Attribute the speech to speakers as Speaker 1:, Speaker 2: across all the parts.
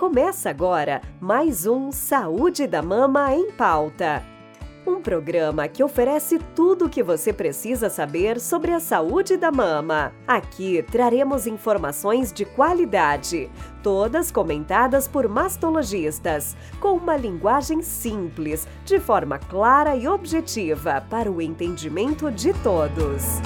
Speaker 1: Começa agora mais um Saúde da Mama em Pauta. Um programa que oferece tudo o que você precisa saber sobre a saúde da mama. Aqui traremos informações de qualidade, todas comentadas por mastologistas, com uma linguagem simples, de forma clara e objetiva para o entendimento de todos.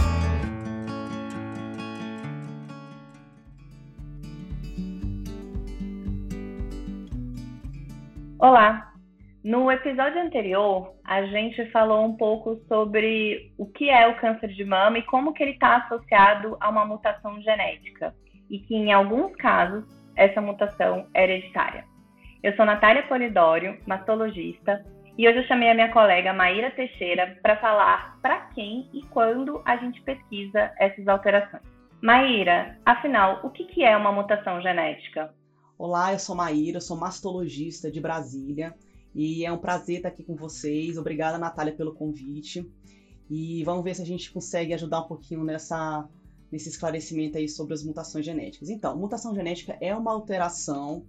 Speaker 2: Olá! No episódio anterior, a gente falou um pouco sobre o que é o câncer de mama e como que ele está associado a uma mutação genética e que em alguns casos essa mutação é hereditária. Eu sou Natália Polidório, mastologista, e hoje eu chamei a minha colega Maíra Teixeira para falar para quem e quando a gente pesquisa essas alterações. Maíra, afinal, o que é uma mutação genética?
Speaker 3: Olá, eu sou Maíra, sou mastologista de Brasília e é um prazer estar aqui com vocês. Obrigada, Natália, pelo convite. E vamos ver se a gente consegue ajudar um pouquinho nessa, nesse esclarecimento aí sobre as mutações genéticas. Então, mutação genética é uma alteração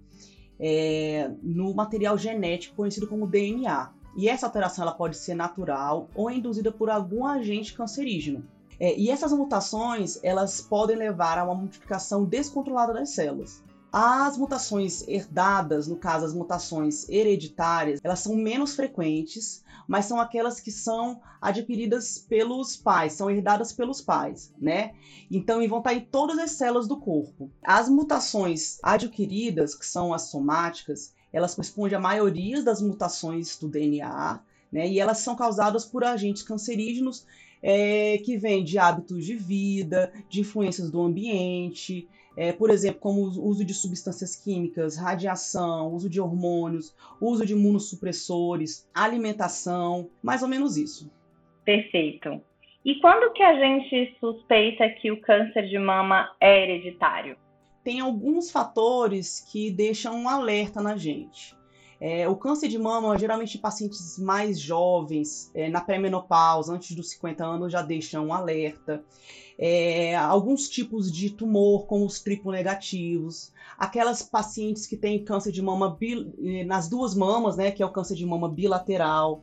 Speaker 3: é, no material genético conhecido como DNA. E essa alteração ela pode ser natural ou induzida por algum agente cancerígeno. É, e essas mutações elas podem levar a uma multiplicação descontrolada das células. As mutações herdadas, no caso as mutações hereditárias, elas são menos frequentes, mas são aquelas que são adquiridas pelos pais, são herdadas pelos pais, né? Então, e vão estar em todas as células do corpo. As mutações adquiridas, que são as somáticas, elas correspondem à maioria das mutações do DNA, né? E elas são causadas por agentes cancerígenos é, que vêm de hábitos de vida, de influências do ambiente, é, por exemplo, como o uso de substâncias químicas, radiação, uso de hormônios, uso de imunossupressores, alimentação, mais ou menos isso.
Speaker 2: Perfeito. E quando que a gente suspeita que o câncer de mama é hereditário?
Speaker 3: Tem alguns fatores que deixam um alerta na gente. É, o câncer de mama, geralmente em pacientes mais jovens, é, na pré-menopausa, antes dos 50 anos, já deixam um alerta. É, alguns tipos de tumor, como os triplo negativos, aquelas pacientes que têm câncer de mama eh, nas duas mamas, né, que é o câncer de mama bilateral,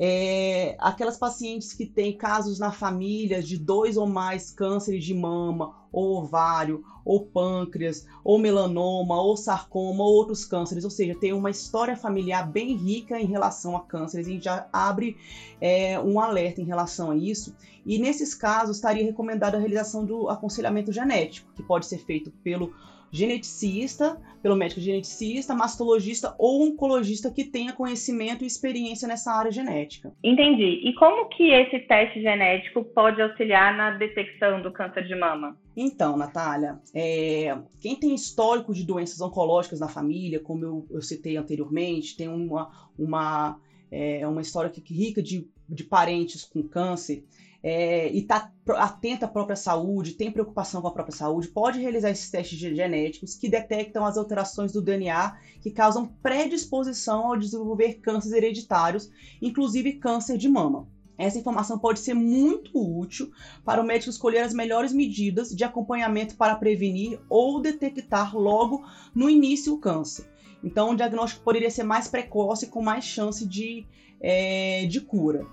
Speaker 3: é, aquelas pacientes que têm casos na família de dois ou mais cânceres de mama, ou ovário, ou pâncreas, ou melanoma, ou sarcoma, ou outros cânceres, ou seja, tem uma história familiar bem rica em relação a cânceres, e já abre é, um alerta em relação a isso. E nesses casos, estaria recomendada a realização do aconselhamento genético, que pode ser feito pelo geneticista, pelo médico geneticista, mastologista ou oncologista que tenha conhecimento e experiência nessa área genética.
Speaker 2: Entendi. E como que esse teste genético pode auxiliar na detecção do câncer de mama?
Speaker 3: Então, Natália, é, quem tem histórico de doenças oncológicas na família, como eu, eu citei anteriormente, tem uma, uma, é, uma história que, rica de, de parentes com câncer, é, e está atento à própria saúde, tem preocupação com a própria saúde, pode realizar esses testes genéticos que detectam as alterações do DNA que causam predisposição ao desenvolver cânceres hereditários, inclusive câncer de mama. Essa informação pode ser muito útil para o médico escolher as melhores medidas de acompanhamento para prevenir ou detectar logo no início o câncer. Então, o diagnóstico poderia ser mais precoce com mais chance de, é, de cura.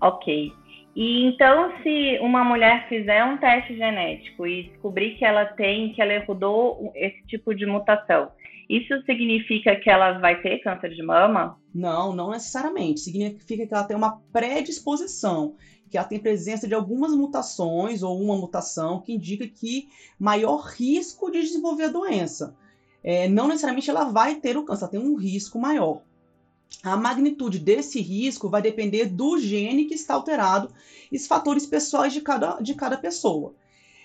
Speaker 2: Ok. E então, se uma mulher fizer um teste genético e descobrir que ela tem, que ela herdou esse tipo de mutação, isso significa que ela vai ter câncer de mama?
Speaker 3: Não, não necessariamente. Significa que ela tem uma predisposição, que ela tem presença de algumas mutações ou uma mutação que indica que maior risco de desenvolver a doença. É, não necessariamente ela vai ter o câncer, ela tem um risco maior. A magnitude desse risco vai depender do gene que está alterado e os fatores pessoais de cada, de cada pessoa.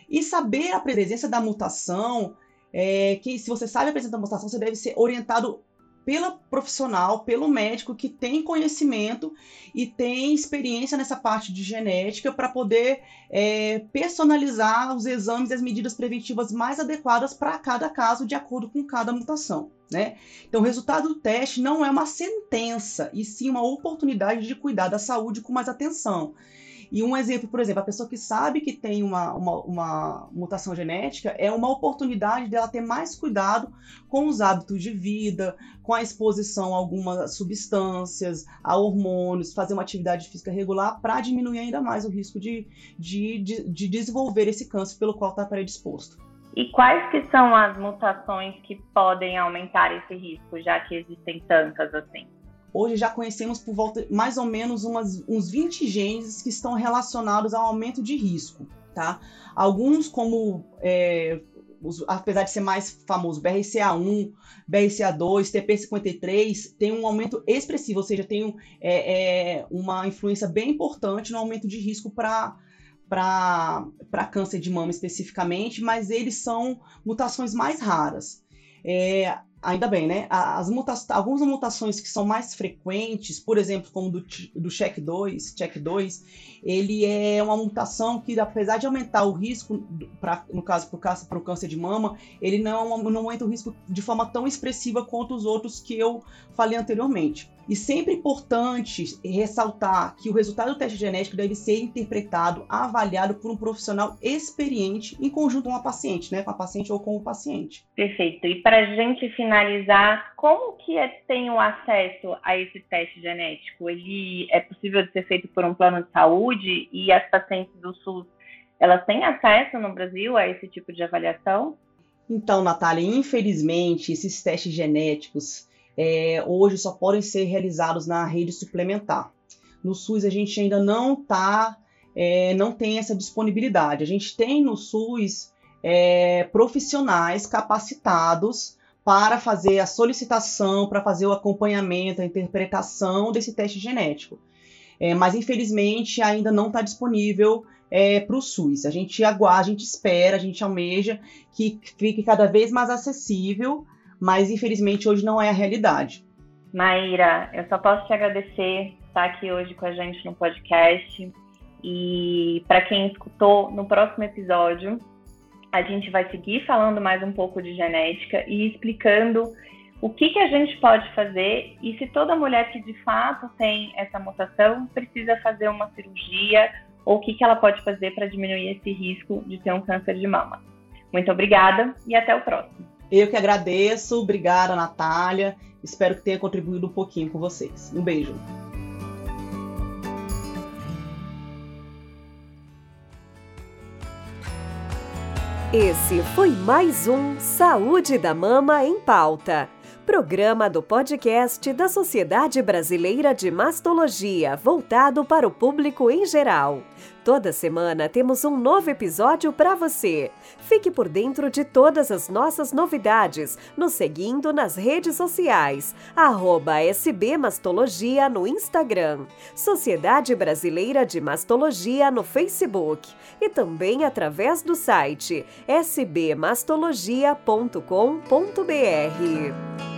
Speaker 3: E saber a presença da mutação, é, que se você sabe a presença da mutação, você deve ser orientado pela profissional, pelo médico que tem conhecimento e tem experiência nessa parte de genética para poder é, personalizar os exames e as medidas preventivas mais adequadas para cada caso, de acordo com cada mutação. Né? Então, o resultado do teste não é uma sentença, e sim uma oportunidade de cuidar da saúde com mais atenção. E um exemplo, por exemplo, a pessoa que sabe que tem uma, uma, uma, mutação genética é uma oportunidade dela ter mais cuidado com os hábitos de vida, com a exposição a algumas substâncias, a hormônios, fazer uma atividade física regular para diminuir ainda mais o risco de, de, de, de desenvolver esse câncer pelo qual está predisposto.
Speaker 2: E quais que são as mutações que podem aumentar esse risco, já que existem tantas assim?
Speaker 3: Hoje já conhecemos por volta mais ou menos umas, uns 20 genes que estão relacionados ao aumento de risco, tá? Alguns como é, os, apesar de ser mais famoso, BRCA1, BRCA2, TP53, tem um aumento expressivo, ou seja, tem um, é, é, uma influência bem importante no aumento de risco para para câncer de mama especificamente, mas eles são mutações mais raras. É, ainda bem, né? As muta algumas mutações que são mais frequentes, por exemplo, como do, do check 2, check 2, ele é uma mutação que, apesar de aumentar o risco, pra, no caso para o câncer de mama, ele não, não aumenta o risco de forma tão expressiva quanto os outros que eu falei anteriormente. E sempre importante ressaltar que o resultado do teste genético deve ser interpretado, avaliado por um profissional experiente em conjunto com a paciente, né? Com a paciente ou com o paciente.
Speaker 2: Perfeito. E para a gente finalizar, como que é, tem o acesso a esse teste genético? Ele é possível de ser feito por um plano de saúde e as pacientes do SUS, elas têm acesso no Brasil a esse tipo de avaliação?
Speaker 3: Então, Natália, infelizmente, esses testes genéticos é, hoje só podem ser realizados na rede suplementar. No SUS a gente ainda não tá, é, não tem essa disponibilidade. A gente tem no SUS é, profissionais capacitados para fazer a solicitação, para fazer o acompanhamento, a interpretação desse teste genético. É, mas infelizmente ainda não está disponível é, para o SUS. A gente aguarda, a gente espera, a gente almeja que fique cada vez mais acessível mas infelizmente hoje não é a realidade.
Speaker 2: Maíra, eu só posso te agradecer estar aqui hoje com a gente no podcast. E para quem escutou, no próximo episódio, a gente vai seguir falando mais um pouco de genética e explicando o que, que a gente pode fazer e se toda mulher que de fato tem essa mutação precisa fazer uma cirurgia ou o que, que ela pode fazer para diminuir esse risco de ter um câncer de mama. Muito obrigada e até o próximo.
Speaker 3: Eu que agradeço, obrigada, Natália. Espero que tenha contribuído um pouquinho com vocês. Um beijo.
Speaker 1: Esse foi mais um Saúde da Mama em Pauta. Programa do podcast da Sociedade Brasileira de Mastologia, voltado para o público em geral. Toda semana temos um novo episódio para você. Fique por dentro de todas as nossas novidades, nos seguindo nas redes sociais, arroba SB Mastologia no Instagram, Sociedade Brasileira de Mastologia no Facebook e também através do site sbmastologia.com.br.